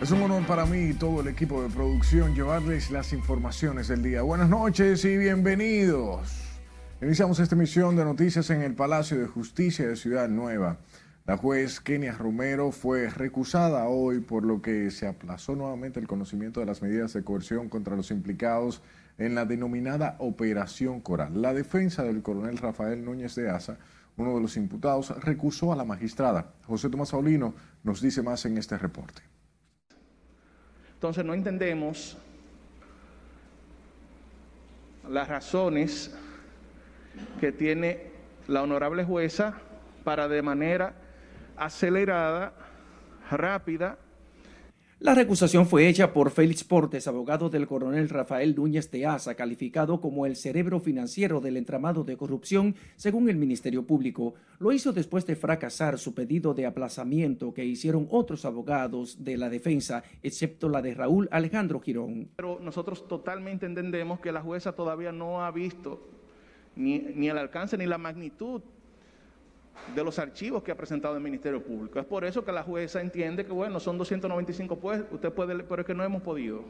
Es un honor para mí y todo el equipo de producción llevarles las informaciones del día. Buenas noches y bienvenidos. Iniciamos esta emisión de noticias en el Palacio de Justicia de Ciudad Nueva. La juez Kenia Romero fue recusada hoy por lo que se aplazó nuevamente el conocimiento de las medidas de coerción contra los implicados en la denominada Operación Coral. La defensa del coronel Rafael Núñez de Asa, uno de los imputados, recusó a la magistrada. José Tomás Paulino nos dice más en este reporte. Entonces no entendemos las razones que tiene la honorable jueza para de manera acelerada, rápida, la recusación fue hecha por Félix Portes, abogado del coronel Rafael Núñez de Asa, calificado como el cerebro financiero del entramado de corrupción, según el Ministerio Público. Lo hizo después de fracasar su pedido de aplazamiento que hicieron otros abogados de la defensa, excepto la de Raúl Alejandro Girón. Pero nosotros totalmente entendemos que la jueza todavía no ha visto ni, ni el alcance ni la magnitud de los archivos que ha presentado el Ministerio Público. Es por eso que la jueza entiende que, bueno, son 295 pues, usted puede, pero es que no hemos podido.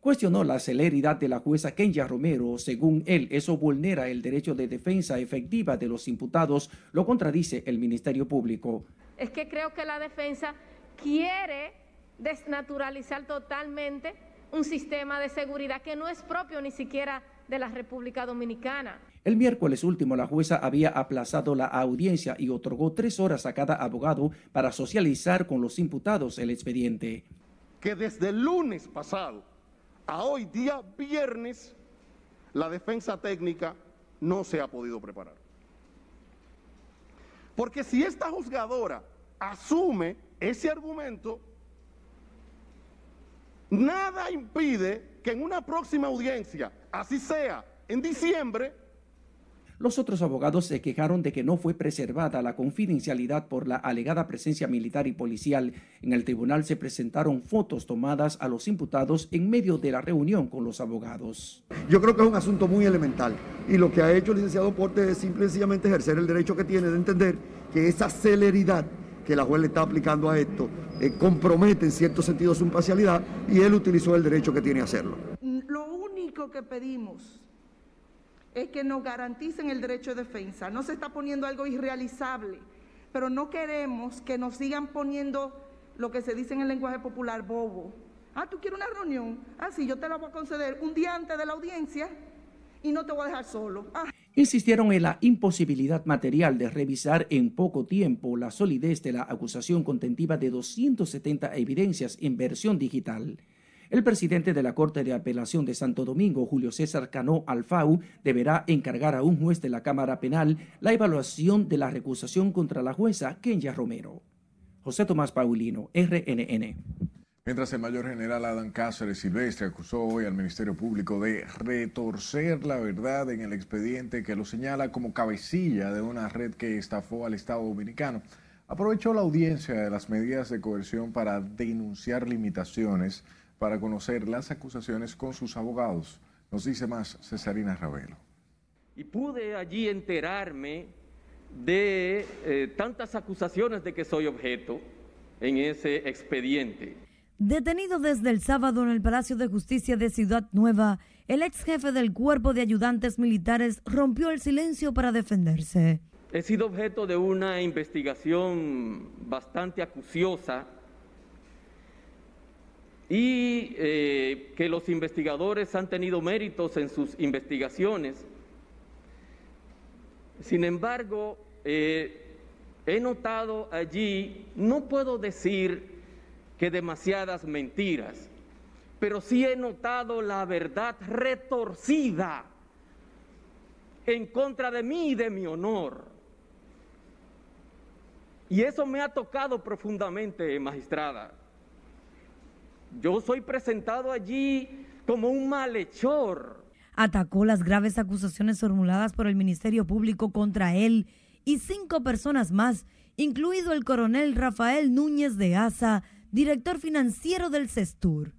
Cuestionó la celeridad de la jueza Kenya Romero. Según él, eso vulnera el derecho de defensa efectiva de los imputados, lo contradice el Ministerio Público. Es que creo que la defensa quiere desnaturalizar totalmente un sistema de seguridad que no es propio ni siquiera de la República Dominicana. El miércoles último, la jueza había aplazado la audiencia y otorgó tres horas a cada abogado para socializar con los imputados el expediente. Que desde el lunes pasado a hoy día viernes, la defensa técnica no se ha podido preparar. Porque si esta juzgadora asume ese argumento, nada impide que en una próxima audiencia, así sea en diciembre, los otros abogados se quejaron de que no fue preservada la confidencialidad por la alegada presencia militar y policial. En el tribunal se presentaron fotos tomadas a los imputados en medio de la reunión con los abogados. Yo creo que es un asunto muy elemental y lo que ha hecho el licenciado Porte es simple y sencillamente ejercer el derecho que tiene de entender que esa celeridad que la juez le está aplicando a esto eh, compromete en cierto sentido su imparcialidad y él utilizó el derecho que tiene a hacerlo. Lo único que pedimos es que nos garanticen el derecho de defensa. No se está poniendo algo irrealizable, pero no queremos que nos sigan poniendo lo que se dice en el lenguaje popular, bobo. Ah, tú quieres una reunión. Ah, sí, yo te la voy a conceder un día antes de la audiencia y no te voy a dejar solo. Ah. Insistieron en la imposibilidad material de revisar en poco tiempo la solidez de la acusación contentiva de 270 evidencias en versión digital. El presidente de la Corte de Apelación de Santo Domingo, Julio César Cano Alfau, deberá encargar a un juez de la Cámara Penal la evaluación de la recusación contra la jueza Kenya Romero. José Tomás Paulino, RNN. Mientras el mayor general Adam Cáceres Silvestre acusó hoy al Ministerio Público de retorcer la verdad en el expediente que lo señala como cabecilla de una red que estafó al Estado Dominicano, aprovechó la audiencia de las medidas de coerción para denunciar limitaciones para conocer las acusaciones con sus abogados. Nos dice más Cesarina Ravelo. Y pude allí enterarme de eh, tantas acusaciones de que soy objeto en ese expediente. Detenido desde el sábado en el Palacio de Justicia de Ciudad Nueva, el ex jefe del Cuerpo de Ayudantes Militares rompió el silencio para defenderse. He sido objeto de una investigación bastante acuciosa y eh, que los investigadores han tenido méritos en sus investigaciones. Sin embargo, eh, he notado allí, no puedo decir que demasiadas mentiras, pero sí he notado la verdad retorcida en contra de mí y de mi honor. Y eso me ha tocado profundamente, magistrada. Yo soy presentado allí como un malhechor. Atacó las graves acusaciones formuladas por el Ministerio Público contra él y cinco personas más, incluido el coronel Rafael Núñez de Asa, director financiero del CESTUR.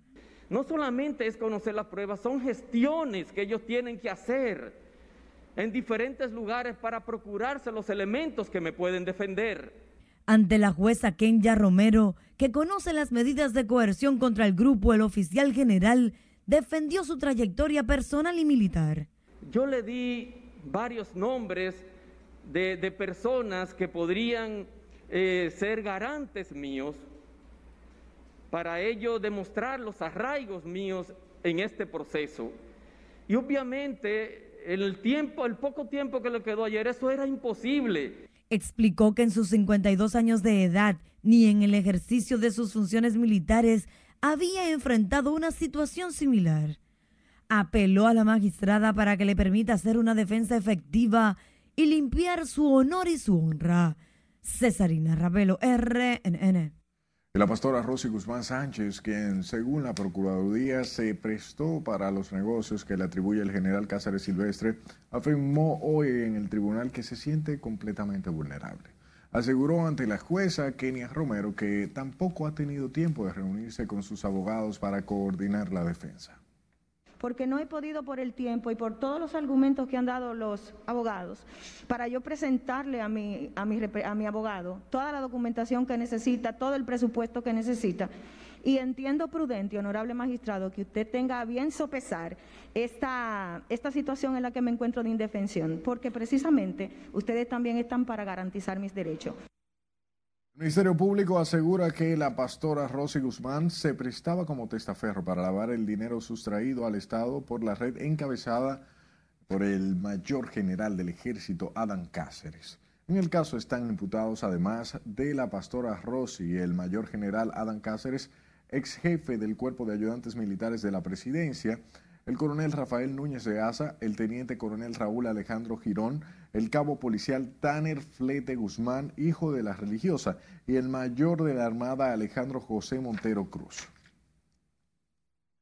No solamente es conocer las pruebas, son gestiones que ellos tienen que hacer en diferentes lugares para procurarse los elementos que me pueden defender. Ante la jueza Kenya Romero, que conoce las medidas de coerción contra el grupo, el oficial general defendió su trayectoria personal y militar. Yo le di varios nombres de, de personas que podrían eh, ser garantes míos para ello demostrar los arraigos míos en este proceso. Y obviamente el tiempo, el poco tiempo que le quedó ayer, eso era imposible. Explicó que en sus 52 años de edad, ni en el ejercicio de sus funciones militares, había enfrentado una situación similar. Apeló a la magistrada para que le permita hacer una defensa efectiva y limpiar su honor y su honra. Cesarina Ravelo, RNN. La pastora Rosy Guzmán Sánchez, quien según la Procuraduría se prestó para los negocios que le atribuye el general Cáceres Silvestre, afirmó hoy en el tribunal que se siente completamente vulnerable. Aseguró ante la jueza Kenia Romero que tampoco ha tenido tiempo de reunirse con sus abogados para coordinar la defensa porque no he podido por el tiempo y por todos los argumentos que han dado los abogados, para yo presentarle a mi, a mi, a mi abogado toda la documentación que necesita, todo el presupuesto que necesita. Y entiendo prudente, honorable magistrado, que usted tenga a bien sopesar esta, esta situación en la que me encuentro de indefensión, porque precisamente ustedes también están para garantizar mis derechos. El Ministerio Público asegura que la pastora Rosy Guzmán se prestaba como testaferro para lavar el dinero sustraído al Estado por la red encabezada por el mayor general del ejército, Adam Cáceres. En el caso están imputados además de la pastora Rosy y el mayor general Adam Cáceres, ex jefe del Cuerpo de Ayudantes Militares de la Presidencia, el coronel Rafael Núñez de Asa, el teniente coronel Raúl Alejandro Girón, el cabo policial Tanner Flete Guzmán, hijo de la religiosa, y el mayor de la Armada Alejandro José Montero Cruz.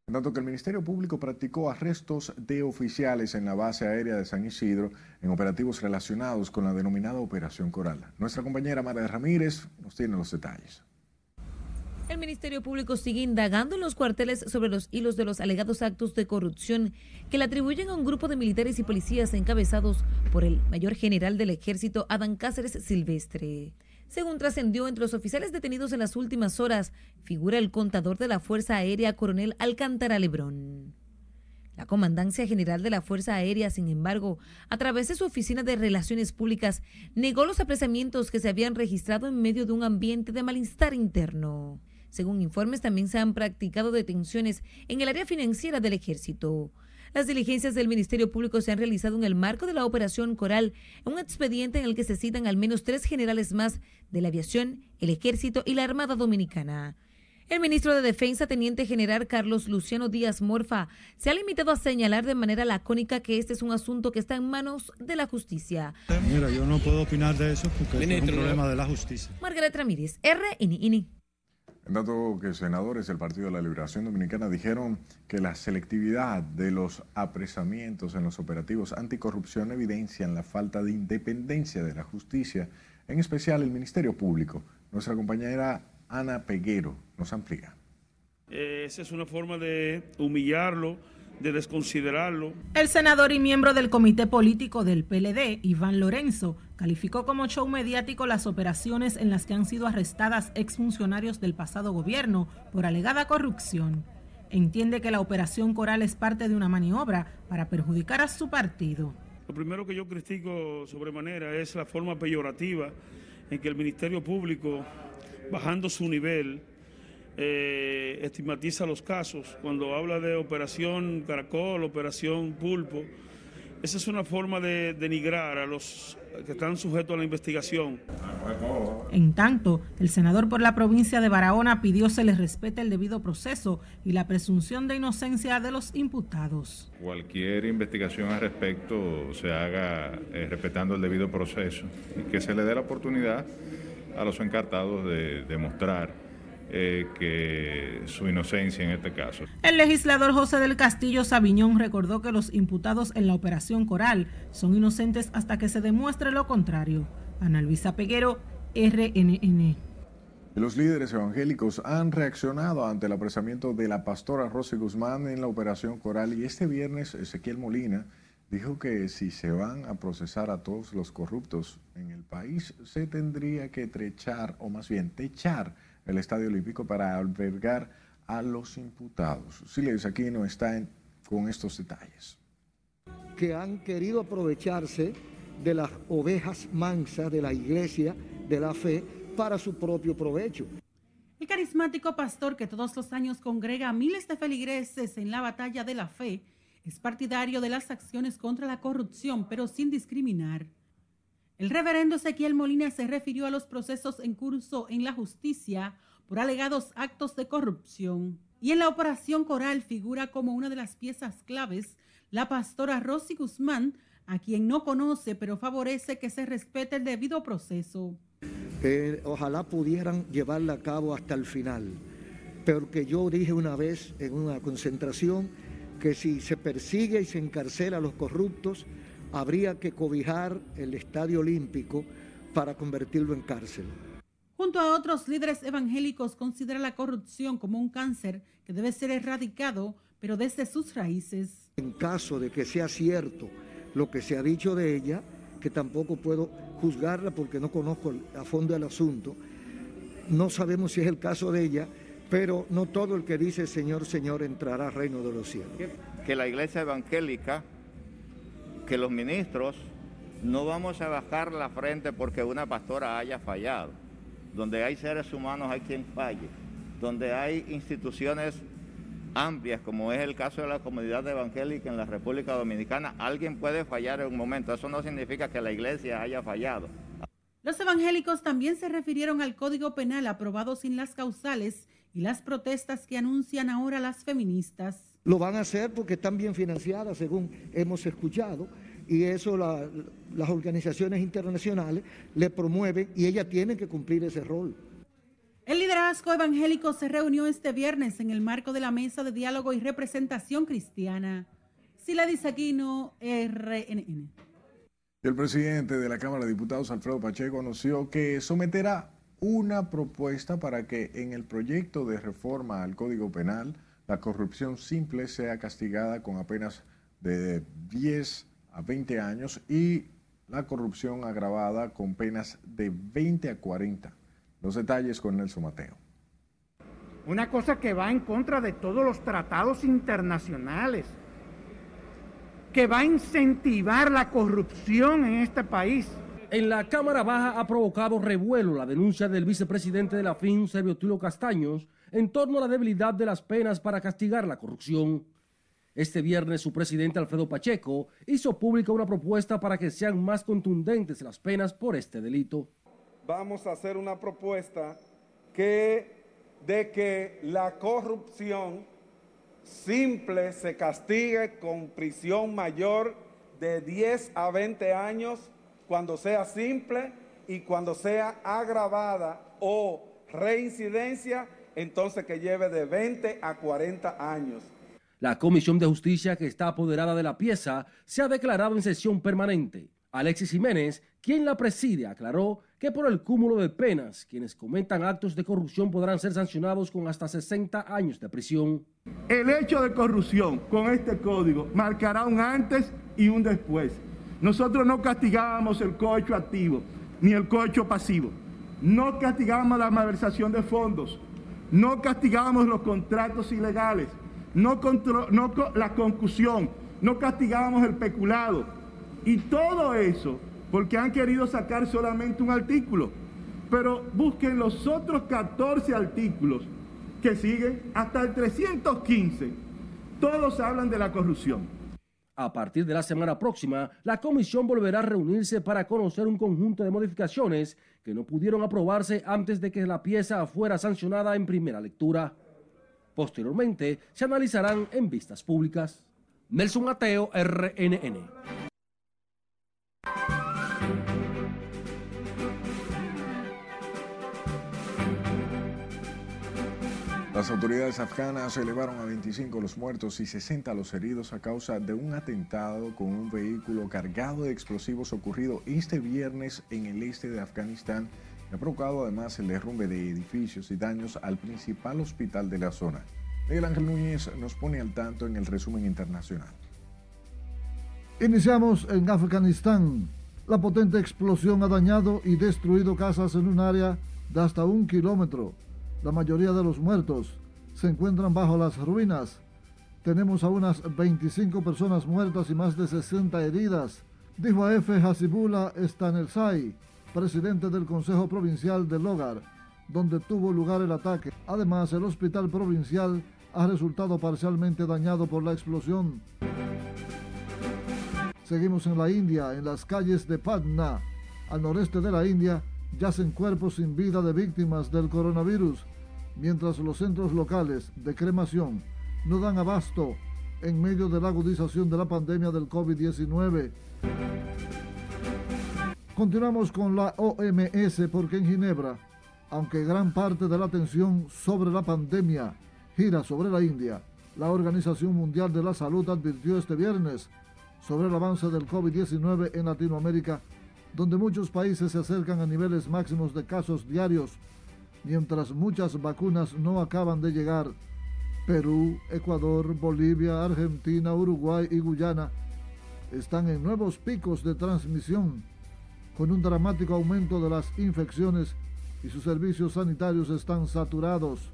En tanto que el Ministerio Público practicó arrestos de oficiales en la base aérea de San Isidro en operativos relacionados con la denominada Operación Coral. Nuestra compañera María Ramírez nos tiene los detalles. El Ministerio Público sigue indagando en los cuarteles sobre los hilos de los alegados actos de corrupción que le atribuyen a un grupo de militares y policías encabezados por el mayor general del ejército, Adán Cáceres Silvestre. Según trascendió entre los oficiales detenidos en las últimas horas, figura el contador de la Fuerza Aérea, coronel Alcántara Lebrón. La Comandancia General de la Fuerza Aérea, sin embargo, a través de su Oficina de Relaciones Públicas, negó los apresamientos que se habían registrado en medio de un ambiente de malestar interno. Según informes, también se han practicado detenciones en el área financiera del ejército. Las diligencias del Ministerio Público se han realizado en el marco de la Operación Coral, un expediente en el que se citan al menos tres generales más de la aviación, el ejército y la Armada Dominicana. El ministro de Defensa, teniente general Carlos Luciano Díaz Morfa, se ha limitado a señalar de manera lacónica que este es un asunto que está en manos de la justicia. Mira, yo no puedo opinar de eso porque es un problema de la justicia. Margaret Ramírez, RNI. En tanto que senadores del Partido de la Liberación Dominicana dijeron que la selectividad de los apresamientos en los operativos anticorrupción evidencian la falta de independencia de la justicia, en especial el Ministerio Público. Nuestra compañera Ana Peguero nos amplía. Esa es una forma de humillarlo de desconsiderarlo. El senador y miembro del comité político del PLD, Iván Lorenzo, calificó como show mediático las operaciones en las que han sido arrestadas exfuncionarios del pasado gobierno por alegada corrupción. Entiende que la operación Coral es parte de una maniobra para perjudicar a su partido. Lo primero que yo critico sobremanera es la forma peyorativa en que el Ministerio Público, bajando su nivel, eh, estigmatiza los casos. Cuando habla de operación Caracol, operación Pulpo, esa es una forma de denigrar a los que están sujetos a la investigación. En tanto, el senador por la provincia de Barahona pidió se les respete el debido proceso y la presunción de inocencia de los imputados. Cualquier investigación al respecto se haga eh, respetando el debido proceso y que se le dé la oportunidad a los encartados de demostrar eh, que su inocencia en este caso. El legislador José del Castillo Sabiñón recordó que los imputados en la operación Coral son inocentes hasta que se demuestre lo contrario. Ana Luisa Peguero, RNN. Los líderes evangélicos han reaccionado ante el apresamiento de la pastora Rosy Guzmán en la operación Coral y este viernes Ezequiel Molina dijo que si se van a procesar a todos los corruptos en el país, se tendría que trechar, o más bien techar, el Estadio Olímpico para albergar a los imputados. Siles no está con estos detalles. Que han querido aprovecharse de las ovejas mansas de la iglesia de la fe para su propio provecho. El carismático pastor que todos los años congrega a miles de feligreses en la batalla de la fe es partidario de las acciones contra la corrupción, pero sin discriminar. El reverendo Ezequiel Molina se refirió a los procesos en curso en la justicia por alegados actos de corrupción. Y en la operación coral figura como una de las piezas claves la pastora Rosy Guzmán, a quien no conoce, pero favorece que se respete el debido proceso. ojalá pudieran llevarla a cabo hasta el final, pero que yo dije una vez en una concentración que si se persigue y se encarcela a los corruptos, habría que cobijar el Estadio Olímpico para convertirlo en cárcel. Junto a otros líderes evangélicos, considera la corrupción como un cáncer que debe ser erradicado, pero desde sus raíces. En caso de que sea cierto lo que se ha dicho de ella, que tampoco puedo juzgarla porque no conozco a fondo el asunto, no sabemos si es el caso de ella, pero no todo el que dice Señor, Señor entrará al reino de los cielos. Que la iglesia evangélica, que los ministros, no vamos a bajar la frente porque una pastora haya fallado. Donde hay seres humanos hay quien falle. Donde hay instituciones amplias, como es el caso de la comunidad evangélica en la República Dominicana, alguien puede fallar en un momento. Eso no significa que la iglesia haya fallado. Los evangélicos también se refirieron al Código Penal aprobado sin las causales y las protestas que anuncian ahora las feministas. Lo van a hacer porque están bien financiadas, según hemos escuchado, y eso las organizaciones internacionales le promueven y ellas tienen que cumplir ese rol. El liderazgo evangélico se reunió este viernes en el marco de la Mesa de Diálogo y Representación Cristiana. Sila Aquino, RNN. El presidente de la Cámara de Diputados, Alfredo Pacheco, anunció que someterá una propuesta para que en el proyecto de reforma al Código Penal la corrupción simple sea castigada con apenas de 10 a 20 años y la corrupción agravada con penas de 20 a 40. Los detalles con Nelson Mateo. Una cosa que va en contra de todos los tratados internacionales, que va a incentivar la corrupción en este país en la Cámara Baja ha provocado revuelo la denuncia del vicepresidente de la FIN, Sergio Tulio Castaños, en torno a la debilidad de las penas para castigar la corrupción. Este viernes su presidente Alfredo Pacheco hizo pública una propuesta para que sean más contundentes las penas por este delito. Vamos a hacer una propuesta que de que la corrupción simple se castigue con prisión mayor de 10 a 20 años cuando sea simple y cuando sea agravada o reincidencia, entonces que lleve de 20 a 40 años. La Comisión de Justicia que está apoderada de la pieza se ha declarado en sesión permanente. Alexis Jiménez, quien la preside, aclaró que por el cúmulo de penas, quienes cometan actos de corrupción podrán ser sancionados con hasta 60 años de prisión. El hecho de corrupción con este código marcará un antes y un después. Nosotros no castigábamos el cohecho activo ni el cohecho pasivo. No castigábamos la malversación de fondos. No castigábamos los contratos ilegales. No, no la concusión. No castigábamos el peculado. Y todo eso porque han querido sacar solamente un artículo. Pero busquen los otros 14 artículos que siguen hasta el 315. Todos hablan de la corrupción. A partir de la semana próxima, la comisión volverá a reunirse para conocer un conjunto de modificaciones que no pudieron aprobarse antes de que la pieza fuera sancionada en primera lectura. Posteriormente, se analizarán en vistas públicas. Nelson Mateo, RNN. Las autoridades afganas elevaron a 25 los muertos y 60 los heridos a causa de un atentado con un vehículo cargado de explosivos ocurrido este viernes en el este de Afganistán y ha provocado además el derrumbe de edificios y daños al principal hospital de la zona. Miguel Ángel Núñez nos pone al tanto en el resumen internacional. Iniciamos en Afganistán. La potente explosión ha dañado y destruido casas en un área de hasta un kilómetro. La mayoría de los muertos se encuentran bajo las ruinas. Tenemos a unas 25 personas muertas y más de 60 heridas, dijo a F. Hasibullah Stanelsai, presidente del Consejo Provincial del Hogar, donde tuvo lugar el ataque. Además, el hospital provincial ha resultado parcialmente dañado por la explosión. Seguimos en la India, en las calles de Patna, al noreste de la India, yacen cuerpos sin vida de víctimas del coronavirus, mientras los centros locales de cremación no dan abasto en medio de la agudización de la pandemia del COVID-19. Continuamos con la OMS porque en Ginebra, aunque gran parte de la atención sobre la pandemia gira sobre la India, la Organización Mundial de la Salud advirtió este viernes sobre el avance del COVID-19 en Latinoamérica, donde muchos países se acercan a niveles máximos de casos diarios, mientras muchas vacunas no acaban de llegar. Perú, Ecuador, Bolivia, Argentina, Uruguay y Guyana están en nuevos picos de transmisión, con un dramático aumento de las infecciones y sus servicios sanitarios están saturados.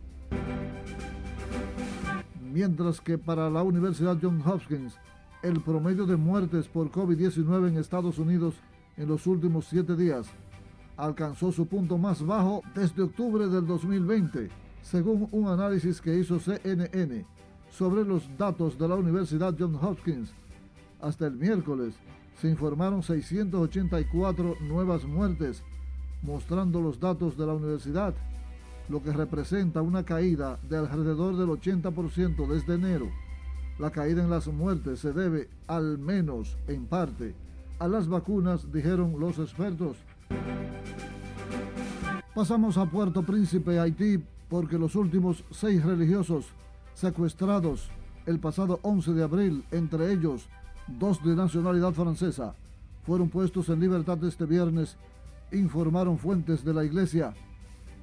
Mientras que para la Universidad Johns Hopkins, el promedio de muertes por COVID-19 en Estados Unidos en los últimos siete días alcanzó su punto más bajo desde octubre del 2020, según un análisis que hizo CNN sobre los datos de la Universidad Johns Hopkins. Hasta el miércoles se informaron 684 nuevas muertes, mostrando los datos de la universidad, lo que representa una caída de alrededor del 80% desde enero. La caída en las muertes se debe, al menos en parte, a las vacunas, dijeron los expertos. Pasamos a Puerto Príncipe, Haití, porque los últimos seis religiosos secuestrados el pasado 11 de abril, entre ellos dos de nacionalidad francesa, fueron puestos en libertad este viernes, informaron fuentes de la iglesia.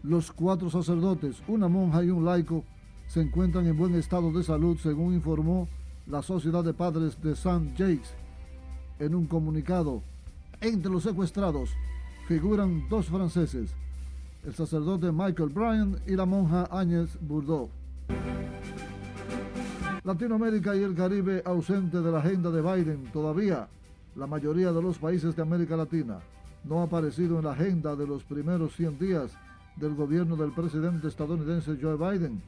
Los cuatro sacerdotes, una monja y un laico, se encuentran en buen estado de salud, según informó la Sociedad de Padres de St. Jacques. En un comunicado, entre los secuestrados figuran dos franceses, el sacerdote Michael Bryan y la monja Áñez Bourdeau. Latinoamérica y el Caribe ausente de la agenda de Biden todavía. La mayoría de los países de América Latina no ha aparecido en la agenda de los primeros 100 días del gobierno del presidente estadounidense Joe Biden.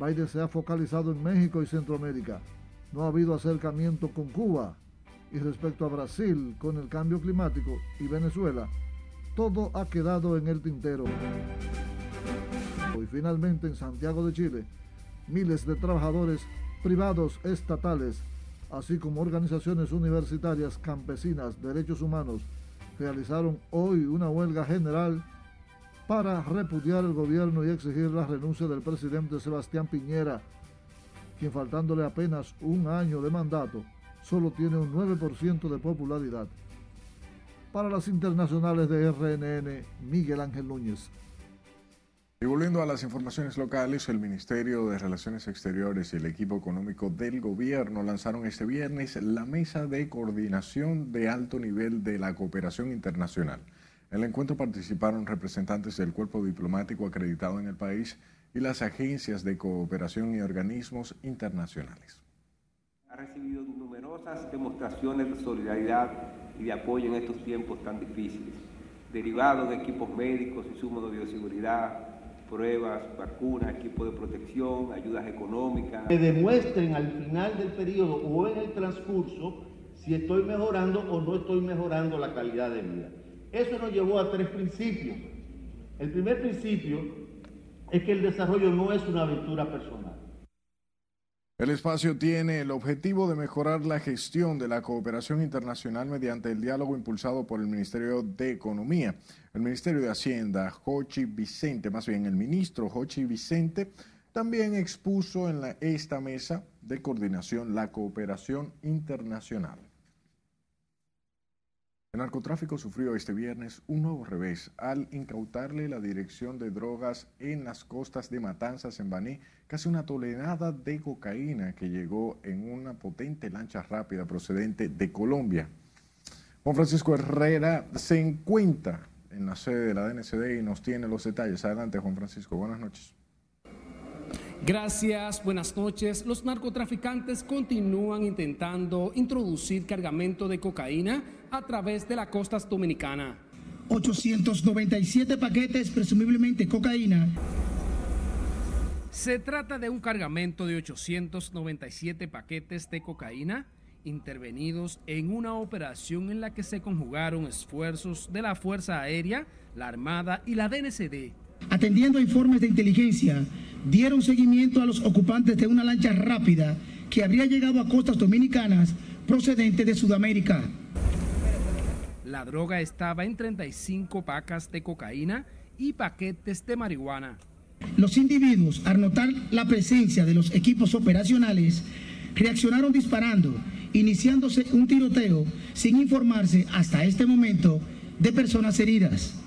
Biden se ha focalizado en México y Centroamérica. No ha habido acercamiento con Cuba. Y respecto a Brasil, con el cambio climático y Venezuela, todo ha quedado en el tintero. Hoy finalmente en Santiago de Chile, miles de trabajadores privados estatales, así como organizaciones universitarias, campesinas, derechos humanos, realizaron hoy una huelga general para repudiar el gobierno y exigir la renuncia del presidente Sebastián Piñera, quien faltándole apenas un año de mandato, solo tiene un 9% de popularidad. Para las internacionales de RNN, Miguel Ángel Núñez. Y volviendo a las informaciones locales, el Ministerio de Relaciones Exteriores y el equipo económico del gobierno lanzaron este viernes la Mesa de Coordinación de Alto Nivel de la Cooperación Internacional. En el encuentro participaron representantes del cuerpo diplomático acreditado en el país y las agencias de cooperación y organismos internacionales. Ha recibido numerosas demostraciones de solidaridad y de apoyo en estos tiempos tan difíciles, derivados de equipos médicos, insumos de bioseguridad, pruebas, vacunas, equipos de protección, ayudas económicas. Que demuestren al final del periodo o en el transcurso si estoy mejorando o no estoy mejorando la calidad de vida. Eso nos llevó a tres principios. El primer principio es que el desarrollo no es una aventura personal. El espacio tiene el objetivo de mejorar la gestión de la cooperación internacional mediante el diálogo impulsado por el Ministerio de Economía. El Ministerio de Hacienda, Jochi Vicente, más bien el ministro Jochi Vicente, también expuso en esta mesa de coordinación la cooperación internacional. El narcotráfico sufrió este viernes un nuevo revés al incautarle la dirección de drogas en las costas de Matanzas, en Baní, casi una tonelada de cocaína que llegó en una potente lancha rápida procedente de Colombia. Juan Francisco Herrera se encuentra en la sede de la DNCD y nos tiene los detalles. Adelante, Juan Francisco. Buenas noches. Gracias, buenas noches. Los narcotraficantes continúan intentando introducir cargamento de cocaína a través de las costas dominicanas. 897 paquetes, presumiblemente cocaína. Se trata de un cargamento de 897 paquetes de cocaína intervenidos en una operación en la que se conjugaron esfuerzos de la Fuerza Aérea, la Armada y la DNCD. Atendiendo a informes de inteligencia, dieron seguimiento a los ocupantes de una lancha rápida que habría llegado a costas dominicanas procedente de Sudamérica. La droga estaba en 35 pacas de cocaína y paquetes de marihuana. Los individuos, al notar la presencia de los equipos operacionales, reaccionaron disparando, iniciándose un tiroteo sin informarse hasta este momento de personas heridas.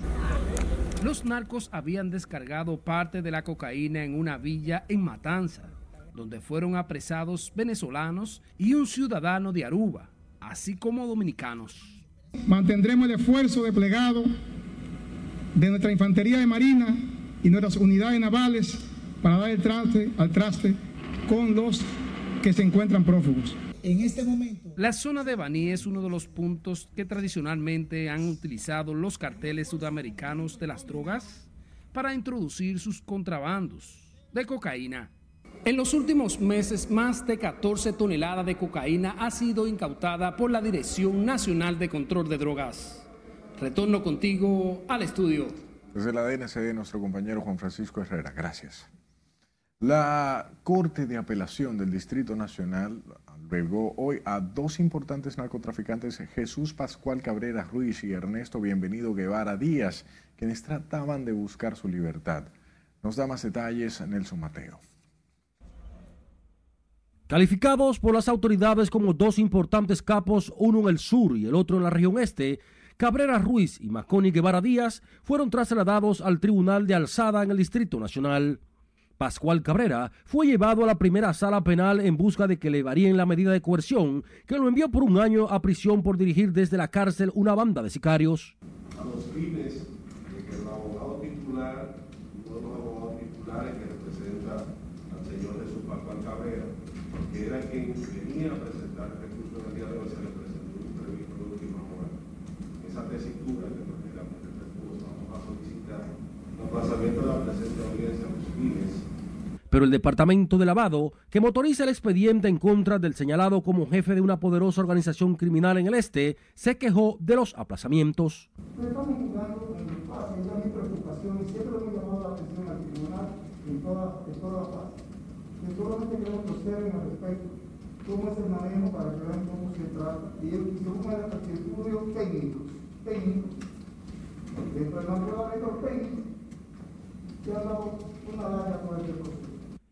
Los narcos habían descargado parte de la cocaína en una villa en Matanza, donde fueron apresados venezolanos y un ciudadano de Aruba, así como dominicanos. Mantendremos el esfuerzo desplegado de nuestra infantería de marina y nuestras unidades navales para dar el traste al traste con los que se encuentran prófugos. En este momento. La zona de Baní es uno de los puntos que tradicionalmente han utilizado los carteles sudamericanos de las drogas para introducir sus contrabandos de cocaína. En los últimos meses, más de 14 toneladas de cocaína ha sido incautada por la Dirección Nacional de Control de Drogas. Retorno contigo al estudio. Desde la DNCD, nuestro compañero Juan Francisco Herrera. Gracias. La Corte de Apelación del Distrito Nacional albergó hoy a dos importantes narcotraficantes, Jesús Pascual Cabrera Ruiz y Ernesto Bienvenido Guevara Díaz, quienes trataban de buscar su libertad. Nos da más detalles Nelson Mateo. Calificados por las autoridades como dos importantes capos, uno en el sur y el otro en la región este, Cabrera Ruiz y Maconi Guevara Díaz fueron trasladados al Tribunal de Alzada en el Distrito Nacional. Pascual Cabrera fue llevado a la primera sala penal en busca de que le varíen la medida de coerción que lo envió por un año a prisión por dirigir desde la cárcel una banda de sicarios. A los de que el abogado titular, uno de los abogados titulares que representa al señor Jesús Pascual Cabrera, que era quien venía a presentar el recurso en el día de hoy, se le presentó un imprevisto de última hora. Esa tesitura que nos negamos el recurso, vamos a solicitar el aplazamiento de la presente audiencia a los fines pero el Departamento de Lavado, que motoriza el expediente en contra del señalado como jefe de una poderosa organización criminal en el este, se quejó de los aplazamientos. Estamos jugando en paz, esa es mi preocupación y siempre hemos llamado la atención al tribunal en toda, en toda la paz. Que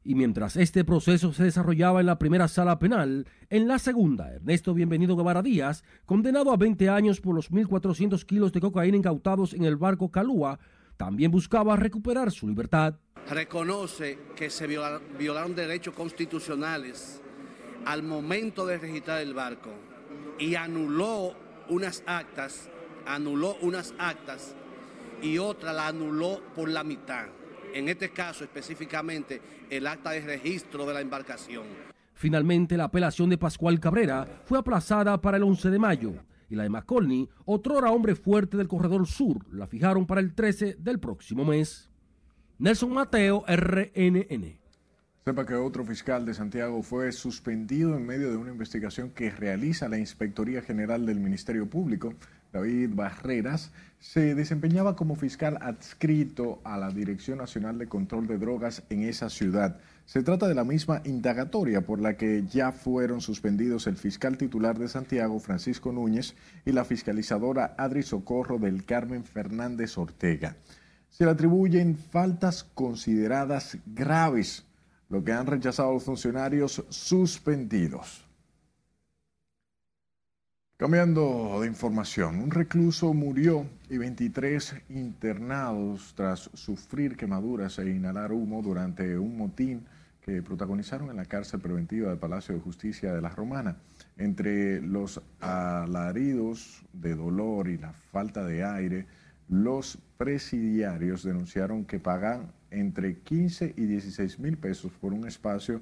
Y y mientras este proceso se desarrollaba en la primera sala penal, en la segunda, Ernesto Bienvenido Guevara Díaz, condenado a 20 años por los 1.400 kilos de cocaína incautados en el barco Calúa, también buscaba recuperar su libertad. Reconoce que se violaron derechos constitucionales al momento de registrar el barco y anuló unas actas, anuló unas actas y otra la anuló por la mitad en este caso específicamente el acta de registro de la embarcación. Finalmente, la apelación de Pascual Cabrera fue aplazada para el 11 de mayo y la de McColney, otrora hombre fuerte del Corredor Sur, la fijaron para el 13 del próximo mes. Nelson Mateo, RNN. Sepa que otro fiscal de Santiago fue suspendido en medio de una investigación que realiza la Inspectoría General del Ministerio Público David Barreras, se desempeñaba como fiscal adscrito a la Dirección Nacional de Control de Drogas en esa ciudad. Se trata de la misma indagatoria por la que ya fueron suspendidos el fiscal titular de Santiago, Francisco Núñez, y la fiscalizadora Adri Socorro del Carmen Fernández Ortega. Se le atribuyen faltas consideradas graves, lo que han rechazado los funcionarios suspendidos. Cambiando de información, un recluso murió y 23 internados tras sufrir quemaduras e inhalar humo durante un motín que protagonizaron en la cárcel preventiva del Palacio de Justicia de la Romana. Entre los alaridos de dolor y la falta de aire, los presidiarios denunciaron que pagan entre 15 y 16 mil pesos por un espacio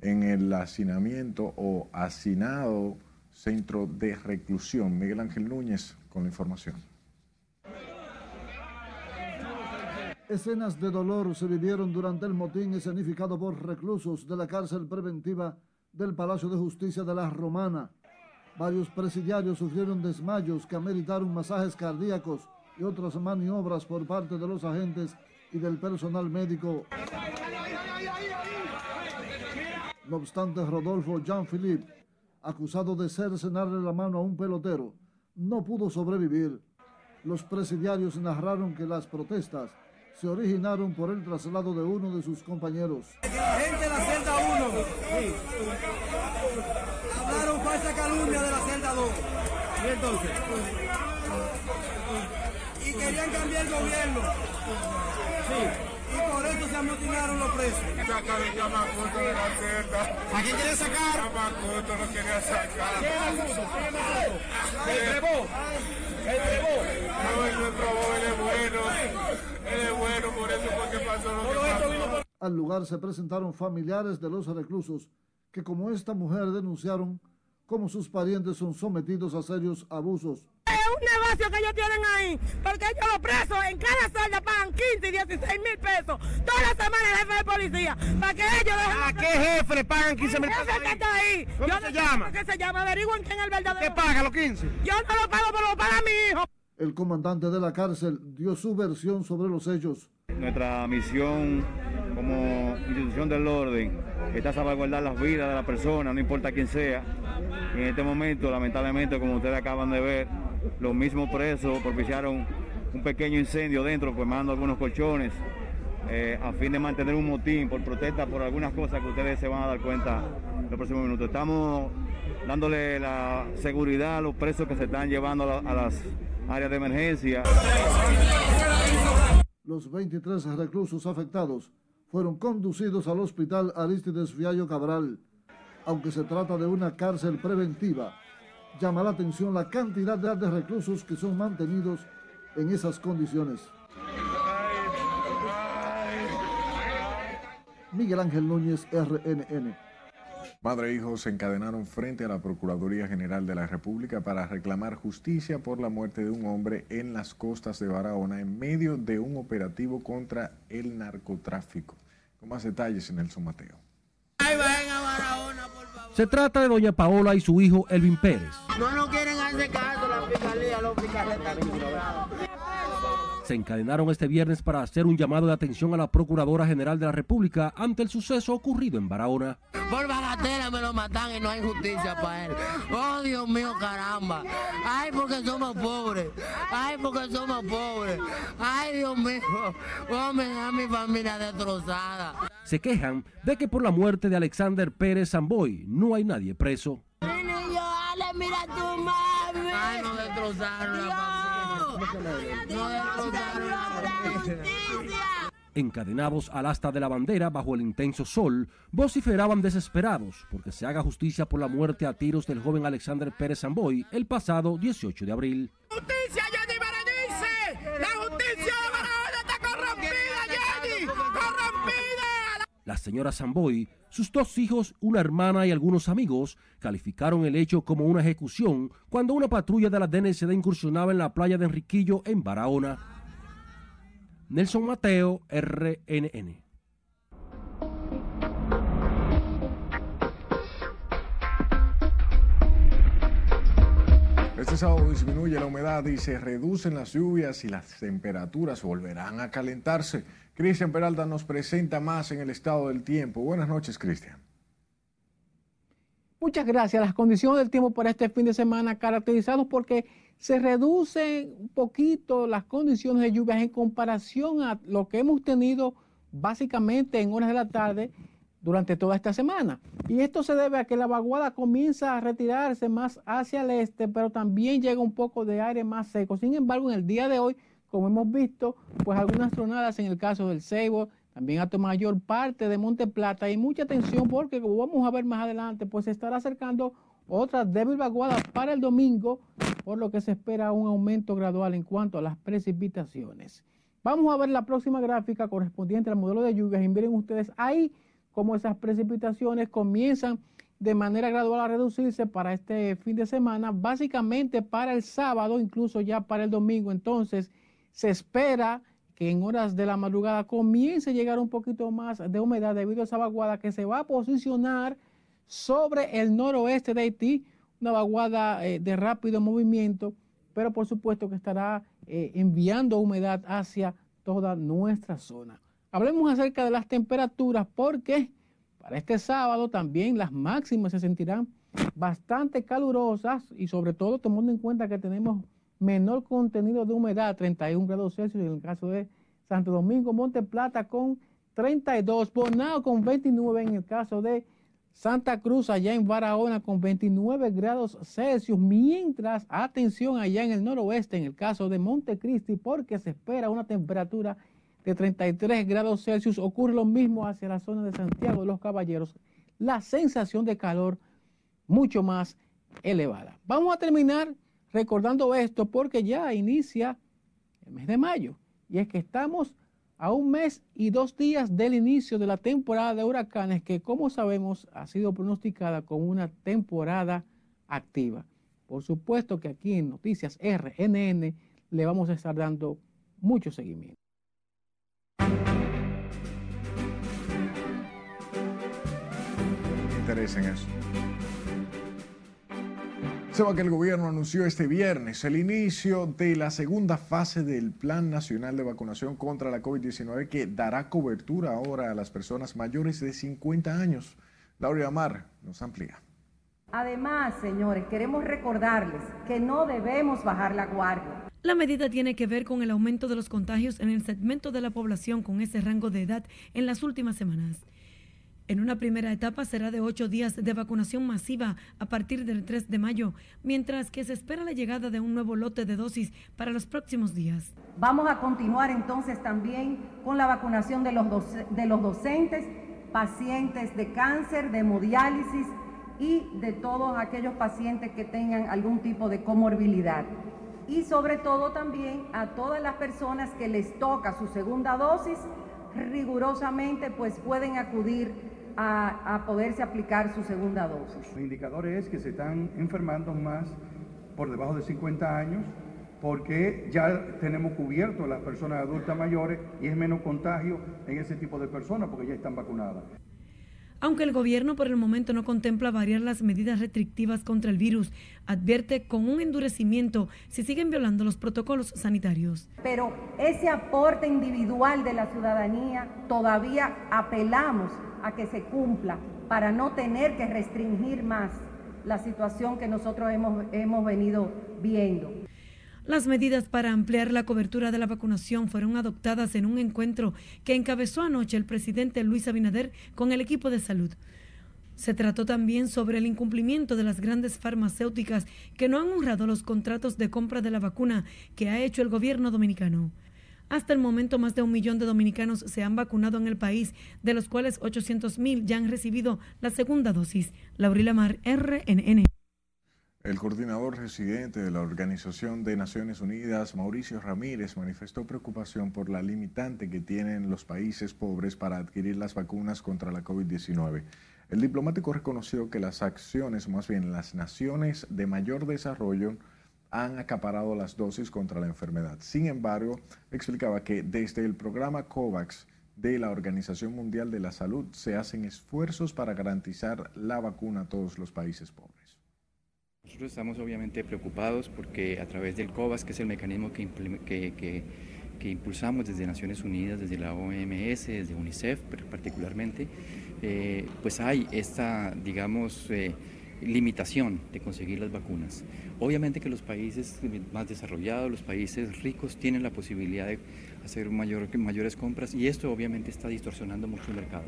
en el hacinamiento o hacinado centro de reclusión. Miguel Ángel Núñez con la información. Escenas de dolor se vivieron durante el motín escenificado por reclusos de la cárcel preventiva del Palacio de Justicia de la Romana. Varios presidiarios sufrieron desmayos que ameritaron masajes cardíacos y otras maniobras por parte de los agentes y del personal médico. No obstante, Rodolfo Jean-Philippe acusado de cercenarle la mano a un pelotero, no pudo sobrevivir. Los presidiarios narraron que las protestas se originaron por el traslado de uno de sus compañeros. Gente de la celda 1 hablaron falsa calumnia de la celda 2. Y entonces. Querían cambiar el gobierno. Sí y por eso se amotinaron los presos. Sacar el chamacuto de la celda. ¿A quién quiere sacar? El chamacuto lo quería sacar. ¿Quién es el es el trebó? No, él no probó, él es bueno. Él es bueno, por eso fue que pasó lo que pasó. Al lugar se presentaron familiares de los reclusos que como esta mujer denunciaron cómo sus parientes son sometidos a serios abusos un negocio que ellos tienen ahí, porque ellos los presos en cada celda pagan 15 y 16 mil pesos todas las semanas el jefe de policía, para que ellos dejen... ¿A qué jefe le pagan 15 mil pesos? que está ahí. ¿Cómo Yo se no llama? ¿Qué se llama? Averigüen quién es el verdadero. ¿Qué paga los 15? Yo no lo pago, pero lo paga mi hijo. El comandante de la cárcel dio su versión sobre los hechos. Nuestra misión como institución del orden está salvaguardar las vidas de las personas, no importa quién sea. Y en este momento, lamentablemente, como ustedes acaban de ver, los mismos presos propiciaron un pequeño incendio dentro, quemando algunos colchones, eh, a fin de mantener un motín por protesta por algunas cosas que ustedes se van a dar cuenta en los próximos minutos. Estamos dándole la seguridad a los presos que se están llevando a, a las áreas de emergencia. Los 23 reclusos afectados fueron conducidos al hospital Aristides Fiallo Cabral. Aunque se trata de una cárcel preventiva, llama la atención la cantidad de reclusos que son mantenidos en esas condiciones. Miguel Ángel Núñez, RNN. Madre e hijos se encadenaron frente a la Procuraduría General de la República para reclamar justicia por la muerte de un hombre en las costas de Barahona en medio de un operativo contra el narcotráfico. Con más detalles en el Mateo. Se trata de doña Paola y su hijo Elvin Pérez. No nos quieren hacer caso la fiscalía, los fiscales se encadenaron este viernes para hacer un llamado de atención a la Procuradora General de la República ante el suceso ocurrido en Barahona. Por bagatela me lo matan y no hay justicia para él. Oh, Dios mío, caramba. Ay, porque somos pobres. Ay, porque somos pobres. Ay, Dios mío. Oh, me da mi familia destrozada. Se quejan de que por la muerte de Alexander Pérez Zamboy no hay nadie preso. mira tu mami. Ay, no destrozaron la Encadenados al asta de la bandera bajo el intenso sol, vociferaban desesperados porque se haga justicia por la muerte a tiros del joven Alexander Pérez Zamboy el pasado 18 de abril. ¡Justicia, Jenny Berenice! ¡La justicia de está corrompida, Jenny! ¡Corrompida! La señora Zamboy sus dos hijos, una hermana y algunos amigos calificaron el hecho como una ejecución cuando una patrulla de la DNCD incursionaba en la playa de Enriquillo en Barahona. Nelson Mateo, RNN. Este sábado disminuye la humedad y se reducen las lluvias y las temperaturas volverán a calentarse. Cristian Peralta nos presenta más en el estado del tiempo. Buenas noches, Cristian. Muchas gracias. Las condiciones del tiempo para este fin de semana caracterizados porque se reducen un poquito las condiciones de lluvias en comparación a lo que hemos tenido básicamente en horas de la tarde durante toda esta semana. Y esto se debe a que la vaguada comienza a retirarse más hacia el este, pero también llega un poco de aire más seco. Sin embargo, en el día de hoy, como hemos visto, pues algunas tronadas en el caso del Ceibo, también a mayor parte de Monte Plata y mucha atención porque como vamos a ver más adelante, pues se estará acercando otra débil vaguada para el domingo, por lo que se espera un aumento gradual en cuanto a las precipitaciones. Vamos a ver la próxima gráfica correspondiente al modelo de lluvias y miren ustedes ahí cómo esas precipitaciones comienzan de manera gradual a reducirse para este fin de semana, básicamente para el sábado, incluso ya para el domingo. Entonces, se espera que en horas de la madrugada comience a llegar un poquito más de humedad debido a esa vaguada que se va a posicionar sobre el noroeste de Haití, una vaguada eh, de rápido movimiento, pero por supuesto que estará eh, enviando humedad hacia toda nuestra zona. Hablemos acerca de las temperaturas porque para este sábado también las máximas se sentirán bastante calurosas y sobre todo tomando en cuenta que tenemos menor contenido de humedad, 31 grados Celsius en el caso de Santo Domingo, Monte Plata con 32, Bonao con 29 en el caso de Santa Cruz allá en Barahona con 29 grados Celsius, mientras, atención, allá en el noroeste, en el caso de Montecristi, porque se espera una temperatura de 33 grados Celsius, ocurre lo mismo hacia la zona de Santiago de los Caballeros, la sensación de calor mucho más elevada. Vamos a terminar recordando esto porque ya inicia el mes de mayo y es que estamos a un mes y dos días del inicio de la temporada de huracanes que como sabemos ha sido pronosticada como una temporada activa. Por supuesto que aquí en Noticias RNN le vamos a estar dando mucho seguimiento. Eso. Sepa que el gobierno anunció este viernes el inicio de la segunda fase del Plan Nacional de Vacunación contra la COVID-19 que dará cobertura ahora a las personas mayores de 50 años. Laura Amar nos amplía. Además, señores, queremos recordarles que no debemos bajar la guardia. La medida tiene que ver con el aumento de los contagios en el segmento de la población con ese rango de edad en las últimas semanas. En una primera etapa será de ocho días de vacunación masiva a partir del 3 de mayo, mientras que se espera la llegada de un nuevo lote de dosis para los próximos días. Vamos a continuar entonces también con la vacunación de los, de los docentes, pacientes de cáncer, de hemodiálisis y de todos aquellos pacientes que tengan algún tipo de comorbilidad. Y sobre todo también a todas las personas que les toca su segunda dosis, rigurosamente pues pueden acudir a, poderse aplicar su segunda dosis. Los indicadores es que se están enfermando más por debajo de 50 años porque ya tenemos cubierto a las personas adultas mayores y es menos contagio en ese tipo de personas porque ya están vacunadas. Aunque el gobierno por el momento no contempla variar las medidas restrictivas contra el virus, advierte con un endurecimiento si siguen violando los protocolos sanitarios. Pero ese aporte individual de la ciudadanía todavía apelamos a que se cumpla para no tener que restringir más la situación que nosotros hemos, hemos venido viendo. Las medidas para ampliar la cobertura de la vacunación fueron adoptadas en un encuentro que encabezó anoche el presidente Luis Abinader con el equipo de salud. Se trató también sobre el incumplimiento de las grandes farmacéuticas que no han honrado los contratos de compra de la vacuna que ha hecho el gobierno dominicano. Hasta el momento, más de un millón de dominicanos se han vacunado en el país, de los cuales 800 mil ya han recibido la segunda dosis. Laurila Mar, RNN. El coordinador residente de la Organización de Naciones Unidas, Mauricio Ramírez, manifestó preocupación por la limitante que tienen los países pobres para adquirir las vacunas contra la COVID-19. El diplomático reconoció que las acciones, más bien las naciones de mayor desarrollo, han acaparado las dosis contra la enfermedad. Sin embargo, explicaba que desde el programa COVAX de la Organización Mundial de la Salud se hacen esfuerzos para garantizar la vacuna a todos los países pobres. Nosotros estamos obviamente preocupados porque a través del COVAX, que es el mecanismo que, impulsamos desde Naciones Unidas, desde la OMS, desde UNICEF particularmente, eh, pues hay esta, digamos, eh, limitación de conseguir las vacunas. Obviamente que los países más desarrollados, los países ricos tienen la posibilidad de hacer mayor, mayores compras y esto obviamente está distorsionando mucho el mercado.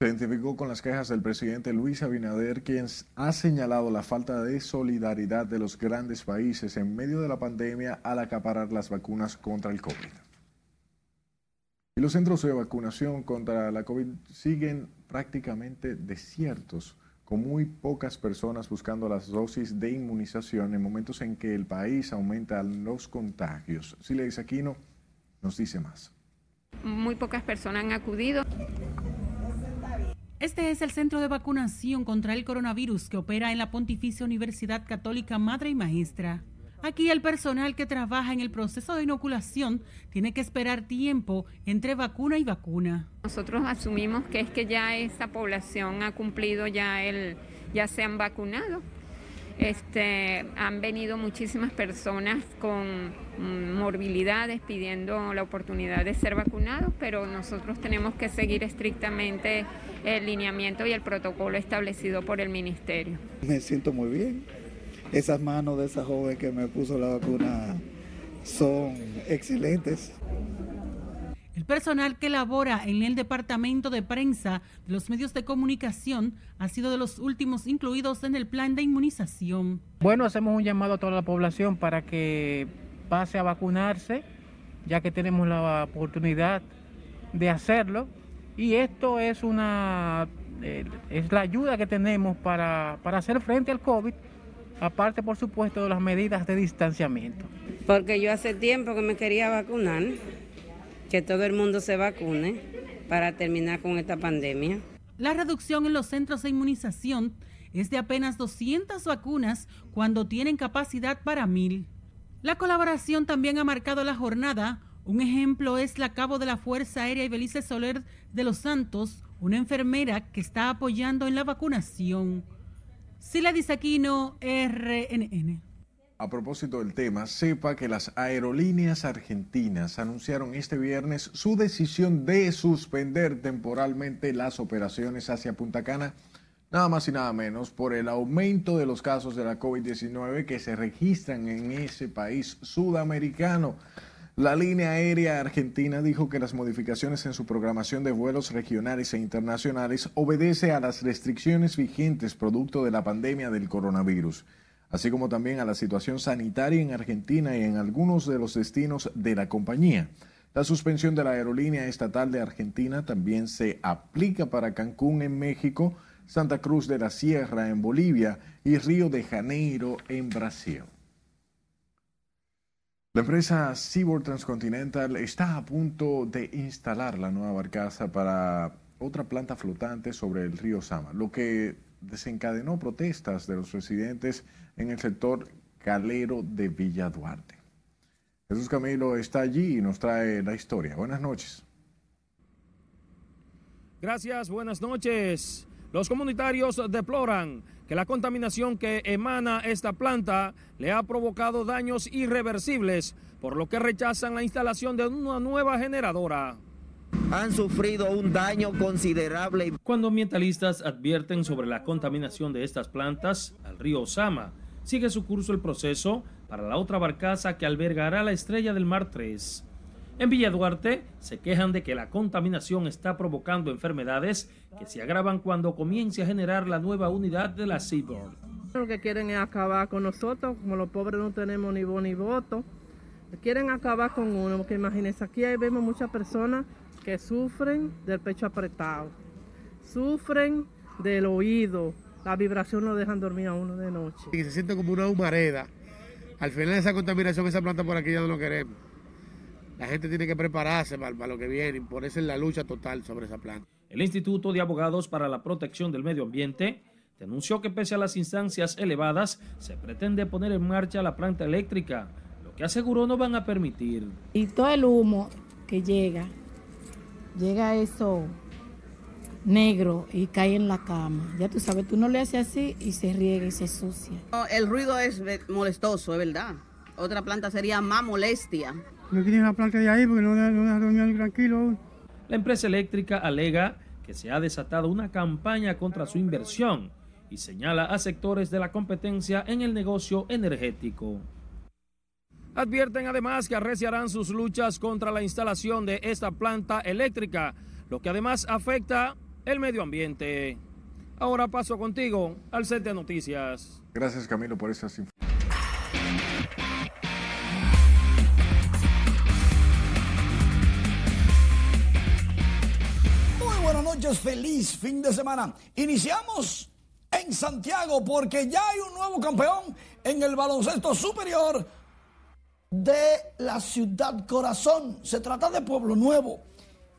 Se identificó con las quejas del presidente Luis Abinader, quien ha señalado la falta de solidaridad de los grandes países en medio de la pandemia al acaparar las vacunas contra el COVID. Y los centros de vacunación contra la COVID siguen prácticamente desiertos, con muy pocas personas buscando las dosis de inmunización en momentos en que el país aumenta los contagios. Sileis Aquino nos dice más. Muy pocas personas han acudido. Este es el centro de vacunación contra el coronavirus que opera en la Pontificia Universidad Católica Madre y Maestra. Aquí el personal que trabaja en el proceso de inoculación tiene que esperar tiempo entre vacuna y vacuna. Nosotros asumimos que es que ya esta población ha cumplido ya el ya se han vacunado este, han venido muchísimas personas con morbilidades pidiendo la oportunidad de ser vacunados, pero nosotros tenemos que seguir estrictamente el lineamiento y el protocolo establecido por el ministerio. Me siento muy bien. Esas manos de esa joven que me puso la vacuna son excelentes. Personal que labora en el departamento de prensa de los medios de comunicación ha sido de los últimos incluidos en el plan de inmunización. Bueno, hacemos un llamado a toda la población para que pase a vacunarse, ya que tenemos la oportunidad de hacerlo. Y esto es una eh, es la ayuda que tenemos para, para hacer frente al COVID, aparte por supuesto de las medidas de distanciamiento. Porque yo hace tiempo que me quería vacunar que todo el mundo se vacune para terminar con esta pandemia. La reducción en los centros de inmunización es de apenas 200 vacunas cuando tienen capacidad para mil. La colaboración también ha marcado la jornada. Un ejemplo es la cabo de la Fuerza Aérea Ibelice Soler de los Santos, una enfermera que está apoyando en la vacunación. Sila Disaquino, RNN. A propósito del tema, sepa que las aerolíneas argentinas anunciaron este viernes su decisión de suspender temporalmente las operaciones hacia Punta Cana, nada más y nada menos por el aumento de los casos de la COVID-19 que se registran en ese país sudamericano. La línea aérea argentina dijo que las modificaciones en su programación de vuelos regionales e internacionales obedece a las restricciones vigentes producto de la pandemia del coronavirus así como también a la situación sanitaria en Argentina y en algunos de los destinos de la compañía. La suspensión de la aerolínea estatal de Argentina también se aplica para Cancún en México, Santa Cruz de la Sierra en Bolivia y Río de Janeiro en Brasil. La empresa Seaboard Transcontinental está a punto de instalar la nueva barcaza para otra planta flotante sobre el río Sama, lo que desencadenó protestas de los residentes en el sector calero de Villa Duarte. Jesús Camilo está allí y nos trae la historia. Buenas noches. Gracias, buenas noches. Los comunitarios deploran que la contaminación que emana esta planta le ha provocado daños irreversibles, por lo que rechazan la instalación de una nueva generadora han sufrido un daño considerable. Cuando ambientalistas advierten sobre la contaminación de estas plantas al río Osama, sigue su curso el proceso para la otra barcaza que albergará la estrella del Mar 3. En Villa Duarte se quejan de que la contaminación está provocando enfermedades que se agravan cuando comience a generar la nueva unidad de la Seaboard. Lo que quieren es acabar con nosotros, como los pobres no tenemos ni voz ni voto. Quieren acabar con uno, porque imagínense, aquí vemos muchas personas que sufren del pecho apretado, sufren del oído, la vibración no dejan dormir a uno de noche. Y se siente como una humareda. Al final esa contaminación, esa planta por aquí ya no lo queremos. La gente tiene que prepararse para, lo que viene y ponerse en la lucha total sobre esa planta. El Instituto de Abogados para la Protección del Medio Ambiente denunció que pese a las instancias elevadas, se pretende poner en marcha la planta eléctrica, lo que aseguró no van a permitir. Y todo el humo que llega llega eso negro y cae en la cama. Ya tú sabes, tú no le haces así y se riega y se sucia. el ruido es molestoso, es verdad. Otra planta sería más molestia. No quieren la planta de ahí porque no deja dormir tranquilo. La empresa eléctrica alega que se ha desatado una campaña contra su inversión y señala a sectores de la competencia en el negocio energético. Advierten además que arreciarán sus luchas contra la instalación de esta planta eléctrica, lo que además afecta el medio ambiente. Ahora paso contigo al set de noticias. Gracias Camilo por estas informaciones. Muy buenas noches, feliz fin de semana. Iniciamos en Santiago porque ya hay un nuevo campeón en el baloncesto superior de la ciudad corazón. Se trata de Pueblo Nuevo,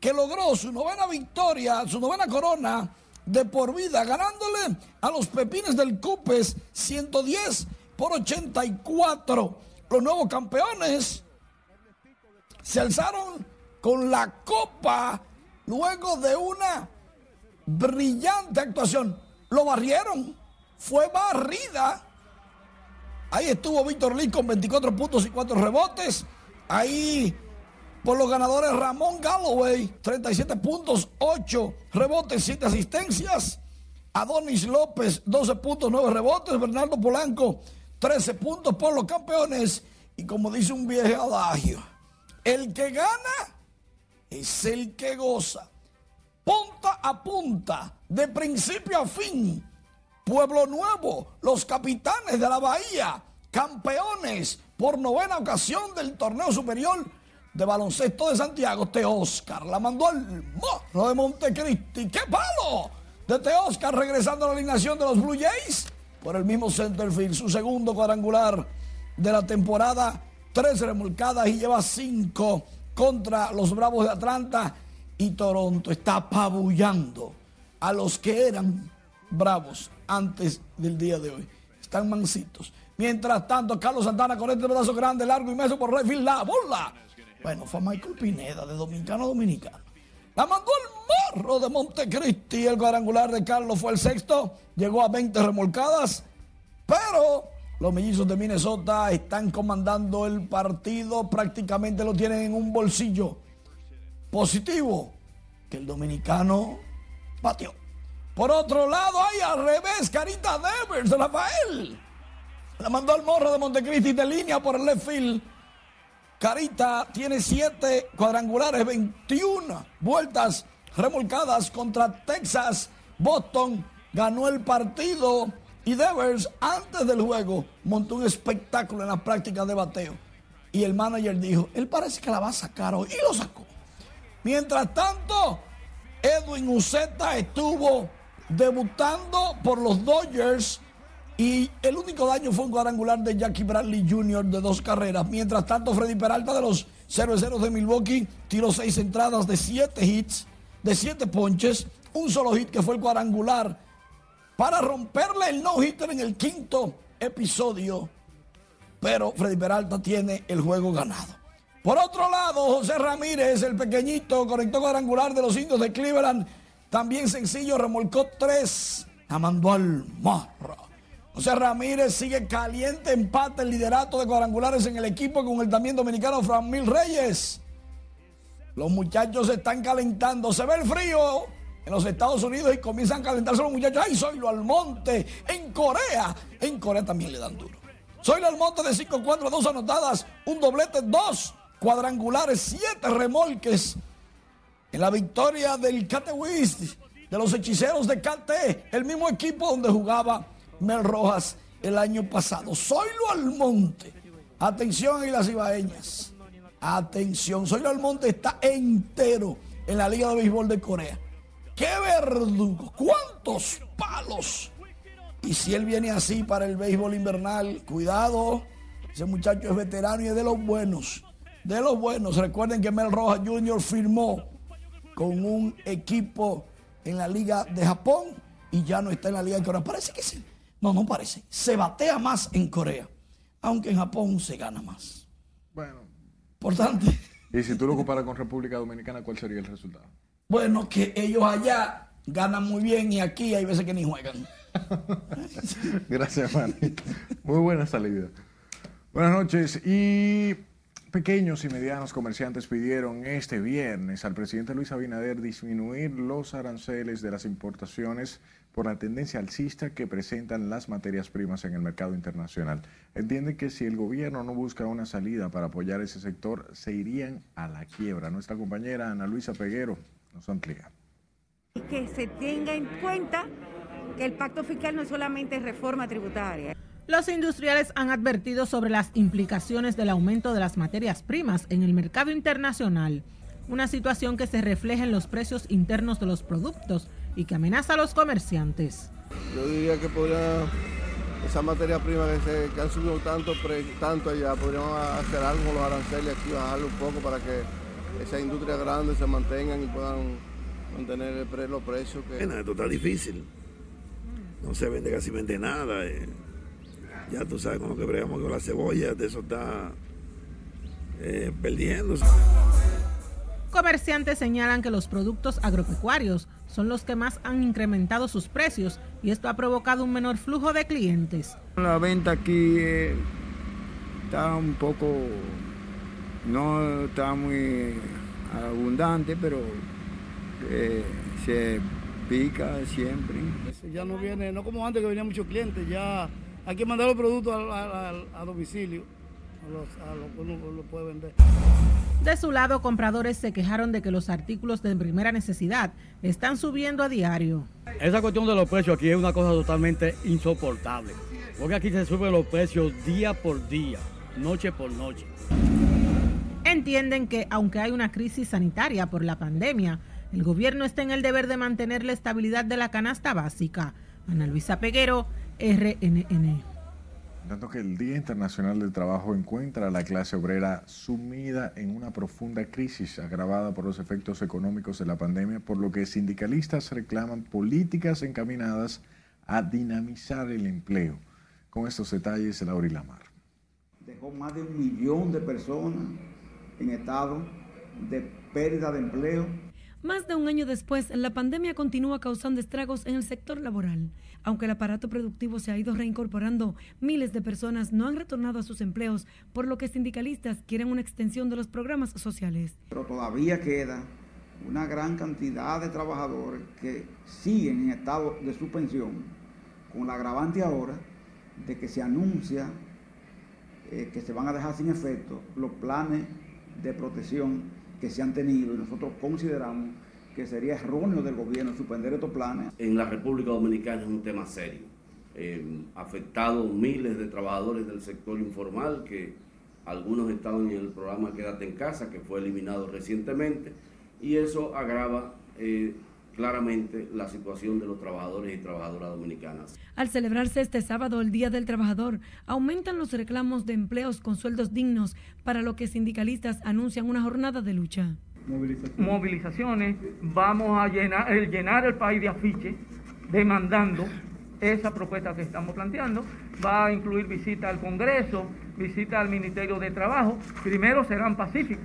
que logró su novena victoria, su novena corona de por vida, ganándole a los Pepines del Cupes 110 por 84. Los nuevos campeones se alzaron con la copa luego de una brillante actuación. Lo barrieron, fue barrida. Ahí estuvo Víctor Lee con 24 puntos y 4 rebotes. Ahí por los ganadores Ramón Galloway, 37 puntos, 8 rebotes, 7 asistencias. Adonis López, 12 puntos, 9 rebotes. Bernardo Polanco, 13 puntos por los campeones. Y como dice un viejo adagio, el que gana es el que goza. Punta a punta, de principio a fin. Pueblo Nuevo, los capitanes de la Bahía, campeones por novena ocasión del torneo superior de baloncesto de Santiago, Oscar La mandó al morro de Montecristi. ¡Qué palo! De Oscar regresando a la alineación de los Blue Jays por el mismo centerfield. Su segundo cuadrangular de la temporada. Tres remolcadas y lleva cinco contra los Bravos de Atlanta. Y Toronto está apabullando a los que eran bravos antes del día de hoy. Están mansitos. Mientras tanto, Carlos Santana con este pedazo grande, largo, inmenso por Redfield. La bola bueno, fue Michael Pineda, de Dominicano Dominicano. La mandó el morro de Montecristi. El cuadrangular de Carlos fue el sexto. Llegó a 20 remolcadas. Pero los mellizos de Minnesota están comandando el partido. Prácticamente lo tienen en un bolsillo. Positivo. Que el dominicano batió. Por otro lado, hay al revés, Carita Devers de Rafael. La mandó el morro de Montecristi de línea por el left field. Carita tiene siete cuadrangulares, 21 vueltas remolcadas contra Texas. Boston ganó el partido y Devers antes del juego montó un espectáculo en la práctica de bateo. Y el manager dijo, él parece que la va a sacar hoy. Y lo sacó. Mientras tanto, Edwin Uceta estuvo debutando por los Dodgers y el único daño fue un cuadrangular de Jackie Bradley Jr. de dos carreras. Mientras tanto, Freddy Peralta de los 0 de Milwaukee tiró seis entradas de siete hits, de siete ponches, un solo hit que fue el cuadrangular para romperle el no-hitter en el quinto episodio. Pero Freddy Peralta tiene el juego ganado. Por otro lado, José Ramírez, el pequeñito, conectó cuadrangular de los indios de Cleveland. También sencillo, remolcó tres. La mandó al marro. José Ramírez sigue caliente, empate el liderato de cuadrangulares en el equipo con el también dominicano Fran Mil Reyes. Los muchachos se están calentando, se ve el frío en los Estados Unidos y comienzan a calentarse los muchachos. ¡Ay, soy lo Almonte! En Corea, en Corea también le dan duro. Soy lo Almonte de 5-4, dos anotadas, un doblete, dos cuadrangulares, siete remolques. En la victoria del Catewist, de los hechiceros de Cate, el mismo equipo donde jugaba Mel Rojas el año pasado. Soylo Almonte. Atención, y las ibaeñas. Atención, Soylo Almonte está entero en la Liga de Béisbol de Corea. ¡Qué verdugo! ¿Cuántos palos? Y si él viene así para el béisbol invernal, cuidado. Ese muchacho es veterano y es de los buenos. De los buenos. Recuerden que Mel Rojas Jr. firmó con un equipo en la Liga de Japón y ya no está en la Liga de Corea. Parece que sí. No, no parece. Se batea más en Corea, aunque en Japón se gana más. Bueno. Importante. Y si tú lo comparas con República Dominicana, ¿cuál sería el resultado? Bueno, que ellos allá ganan muy bien y aquí hay veces que ni juegan. Gracias, Manny. Muy buena salida. Buenas noches. Y pequeños y medianos comerciantes pidieron este viernes al presidente Luis Abinader disminuir los aranceles de las importaciones por la tendencia alcista que presentan las materias primas en el mercado internacional. Entiende que si el gobierno no busca una salida para apoyar ese sector, se irían a la quiebra. Nuestra compañera Ana Luisa Peguero nos amplía. que se tenga en cuenta que el pacto fiscal no es solamente reforma tributaria. Los industriales han advertido sobre las implicaciones del aumento de las materias primas en el mercado internacional, una situación que se refleja en los precios internos de los productos y que amenaza a los comerciantes. Yo diría que podría, esa materia prima que, se, han subido tanto, tanto allá, podríamos hacer algo con los aranceles aquí, bajarlo un poco para que esas industrias grandes se mantengan y puedan mantener los precios. Que... esto está difícil. No se vende casi vende nada. Eh. Ya tú sabes con lo que bregamos con la cebolla, de eso está eh, perdiéndose. Comerciantes señalan que los productos agropecuarios son los que más han incrementado sus precios y esto ha provocado un menor flujo de clientes. La venta aquí eh, está un poco, no está muy abundante, pero eh, se pica siempre. Ya no viene, no como antes que venían muchos clientes, ya hay que mandar los productos a, domicilio, a los, que uno lo puede vender. De su lado, compradores se quejaron de que los artículos de primera necesidad están subiendo a diario. Esa cuestión de los precios aquí es una cosa totalmente insoportable, porque aquí se suben los precios día por día, noche por noche. Entienden que aunque hay una crisis sanitaria por la pandemia, el gobierno está en el deber de mantener la estabilidad de la canasta básica. Ana Luisa Peguero, RNN. Tanto que el Día Internacional del Trabajo encuentra a la clase obrera sumida en una profunda crisis agravada por los efectos económicos de la pandemia, por lo que sindicalistas reclaman políticas encaminadas a dinamizar el empleo. Con estos detalles, Laura Lamar. Dejó más de un millón de personas en estado de pérdida de empleo más de un año después, la pandemia continúa causando estragos en el sector laboral. Aunque el aparato productivo se ha ido reincorporando, miles de personas no han retornado a sus empleos, por lo que sindicalistas quieren una extensión de los programas sociales. Pero todavía queda una gran cantidad de trabajadores que siguen en estado de suspensión, con la agravante ahora de que se anuncia eh, que se van a dejar sin efecto los planes de protección que se han tenido y nosotros consideramos que sería erróneo del gobierno suspender estos planes. En la República Dominicana es un tema serio. Eh, afectado miles de trabajadores del sector informal que algunos estaban en el programa Quédate en casa, que fue eliminado recientemente, y eso agrava eh, claramente la situación de los trabajadores y trabajadoras dominicanas. Al celebrarse este sábado el Día del Trabajador, aumentan los reclamos de empleos con sueldos dignos, para lo que sindicalistas anuncian una jornada de lucha. Movilizaciones, vamos a llenar el, llenar el país de afiches demandando esa propuesta que estamos planteando. Va a incluir visita al Congreso, visita al Ministerio de Trabajo. Primero serán pacíficas.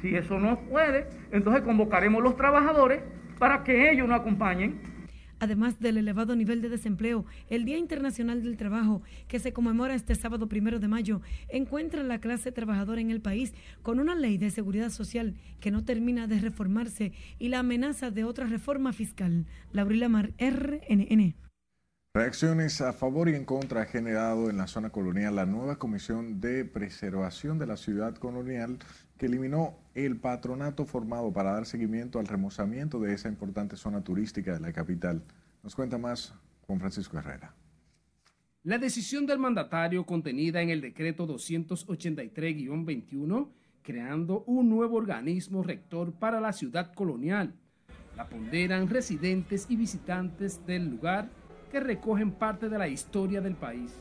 Si eso no puede, entonces convocaremos los trabajadores para que ellos nos acompañen. Además del elevado nivel de desempleo, el Día Internacional del Trabajo, que se conmemora este sábado primero de mayo, encuentra a la clase trabajadora en el país con una ley de seguridad social que no termina de reformarse y la amenaza de otra reforma fiscal. Laurila Mar, RNN. Reacciones a favor y en contra ha generado en la zona colonial la nueva Comisión de Preservación de la Ciudad Colonial que eliminó el patronato formado para dar seguimiento al remozamiento de esa importante zona turística de la capital. Nos cuenta más Juan Francisco Herrera. La decisión del mandatario contenida en el decreto 283-21, creando un nuevo organismo rector para la ciudad colonial, la ponderan residentes y visitantes del lugar que recogen parte de la historia del país.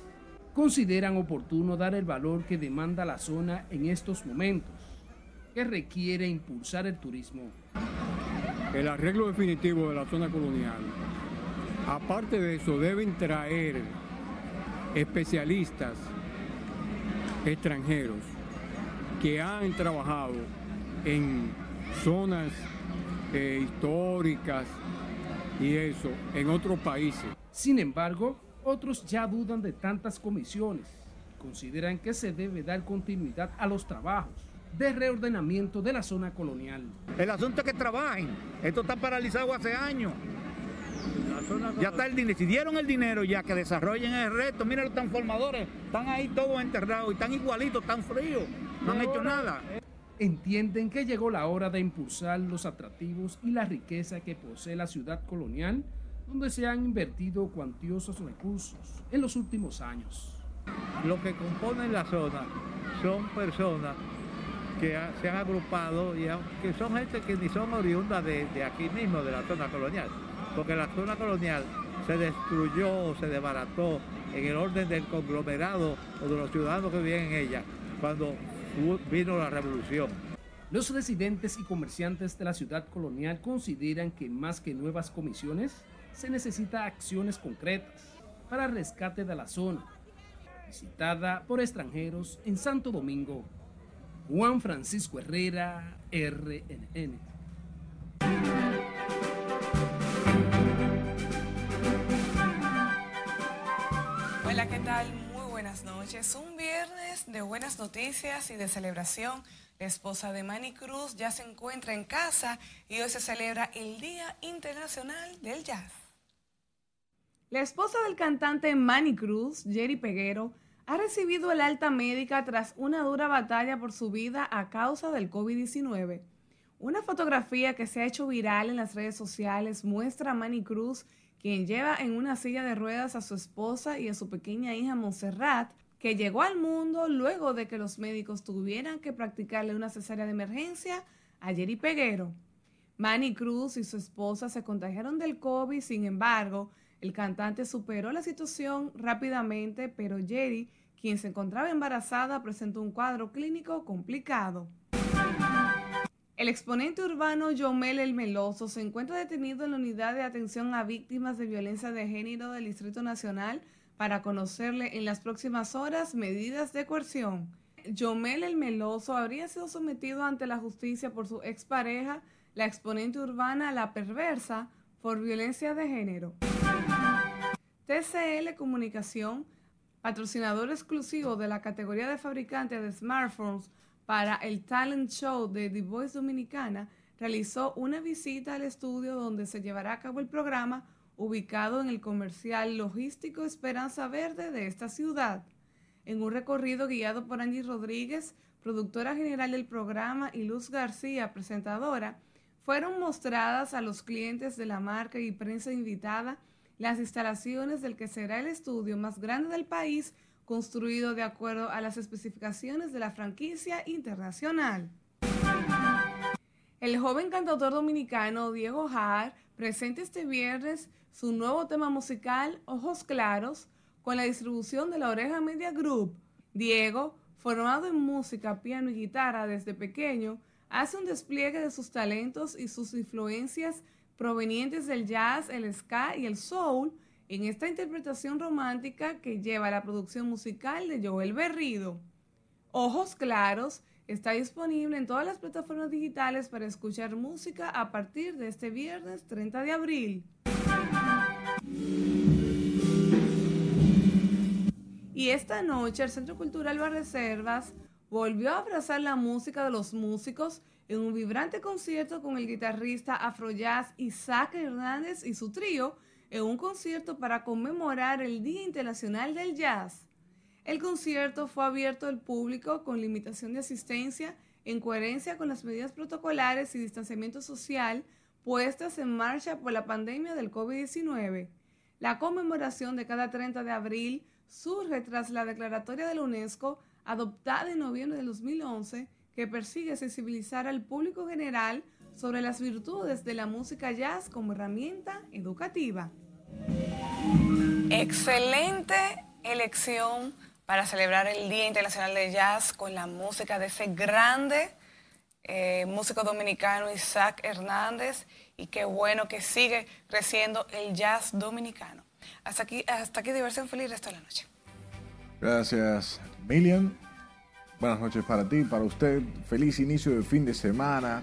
Consideran oportuno dar el valor que demanda la zona en estos momentos que requiere impulsar el turismo. El arreglo definitivo de la zona colonial, aparte de eso, deben traer especialistas extranjeros que han trabajado en zonas eh, históricas y eso en otros países. Sin embargo, otros ya dudan de tantas comisiones. Consideran que se debe dar continuidad a los trabajos de reordenamiento de la zona colonial. El asunto es que trabajen. Esto está paralizado hace años. Ya está el dinero. Si dieron el dinero ya que desarrollen el resto, miren los transformadores, están ahí todos enterrados y están igualitos, están fríos, no han hecho nada. entienden que llegó la hora de impulsar los atractivos y la riqueza que posee la ciudad colonial, donde se han invertido cuantiosos recursos en los últimos años. Lo que componen la zona son personas que se han agrupado y que son gente que ni son oriundas de, de aquí mismo, de la zona colonial, porque la zona colonial se destruyó, se desbarató en el orden del conglomerado o de los ciudadanos que viven en ella cuando vino la revolución. Los residentes y comerciantes de la ciudad colonial consideran que más que nuevas comisiones, se necesita acciones concretas para rescate de la zona, visitada por extranjeros en Santo Domingo. Juan Francisco Herrera, RNN. Hola, ¿qué tal? Muy buenas noches. Un viernes de buenas noticias y de celebración. La esposa de Manny Cruz ya se encuentra en casa y hoy se celebra el Día Internacional del Jazz. La esposa del cantante Manny Cruz, Jerry Peguero, ha recibido el alta médica tras una dura batalla por su vida a causa del COVID-19. Una fotografía que se ha hecho viral en las redes sociales muestra a Manny Cruz quien lleva en una silla de ruedas a su esposa y a su pequeña hija Montserrat, que llegó al mundo luego de que los médicos tuvieran que practicarle una cesárea de emergencia a Jerry Peguero. Manny Cruz y su esposa se contagiaron del COVID, sin embargo, el cantante superó la situación rápidamente, pero Jerry, quien se encontraba embarazada, presentó un cuadro clínico complicado. El exponente urbano Yomel El Meloso se encuentra detenido en la unidad de atención a víctimas de violencia de género del Distrito Nacional para conocerle en las próximas horas medidas de coerción. Yomel El Meloso habría sido sometido ante la justicia por su expareja, la exponente urbana La Perversa, por violencia de género. TCL Comunicación, patrocinador exclusivo de la categoría de fabricante de smartphones, para el talent show de The Voice Dominicana, realizó una visita al estudio donde se llevará a cabo el programa ubicado en el comercial logístico Esperanza Verde de esta ciudad. En un recorrido guiado por Angie Rodríguez, productora general del programa, y Luz García, presentadora, fueron mostradas a los clientes de la marca y prensa invitada las instalaciones del que será el estudio más grande del país construido de acuerdo a las especificaciones de la franquicia internacional. El joven cantautor dominicano Diego Jaar presenta este viernes su nuevo tema musical Ojos Claros con la distribución de la Oreja Media Group. Diego, formado en música, piano y guitarra desde pequeño, hace un despliegue de sus talentos y sus influencias provenientes del jazz, el ska y el soul en esta interpretación romántica que lleva la producción musical de Joel Berrido. Ojos Claros está disponible en todas las plataformas digitales para escuchar música a partir de este viernes 30 de abril. Y esta noche el Centro Cultural Reservas volvió a abrazar la música de los músicos en un vibrante concierto con el guitarrista afrojazz Isaac Hernández y su trío en un concierto para conmemorar el Día Internacional del Jazz. El concierto fue abierto al público con limitación de asistencia en coherencia con las medidas protocolares y distanciamiento social puestas en marcha por la pandemia del COVID-19. La conmemoración de cada 30 de abril surge tras la declaratoria de la UNESCO adoptada en noviembre de 2011 que persigue sensibilizar al público general sobre las virtudes de la música jazz como herramienta educativa. Excelente elección para celebrar el Día Internacional de Jazz con la música de ese grande eh, músico dominicano Isaac Hernández y qué bueno que sigue creciendo el jazz dominicano. Hasta aquí, hasta aquí diversión feliz resto de la noche. Gracias, Milian. Buenas noches para ti, para usted. Feliz inicio de fin de semana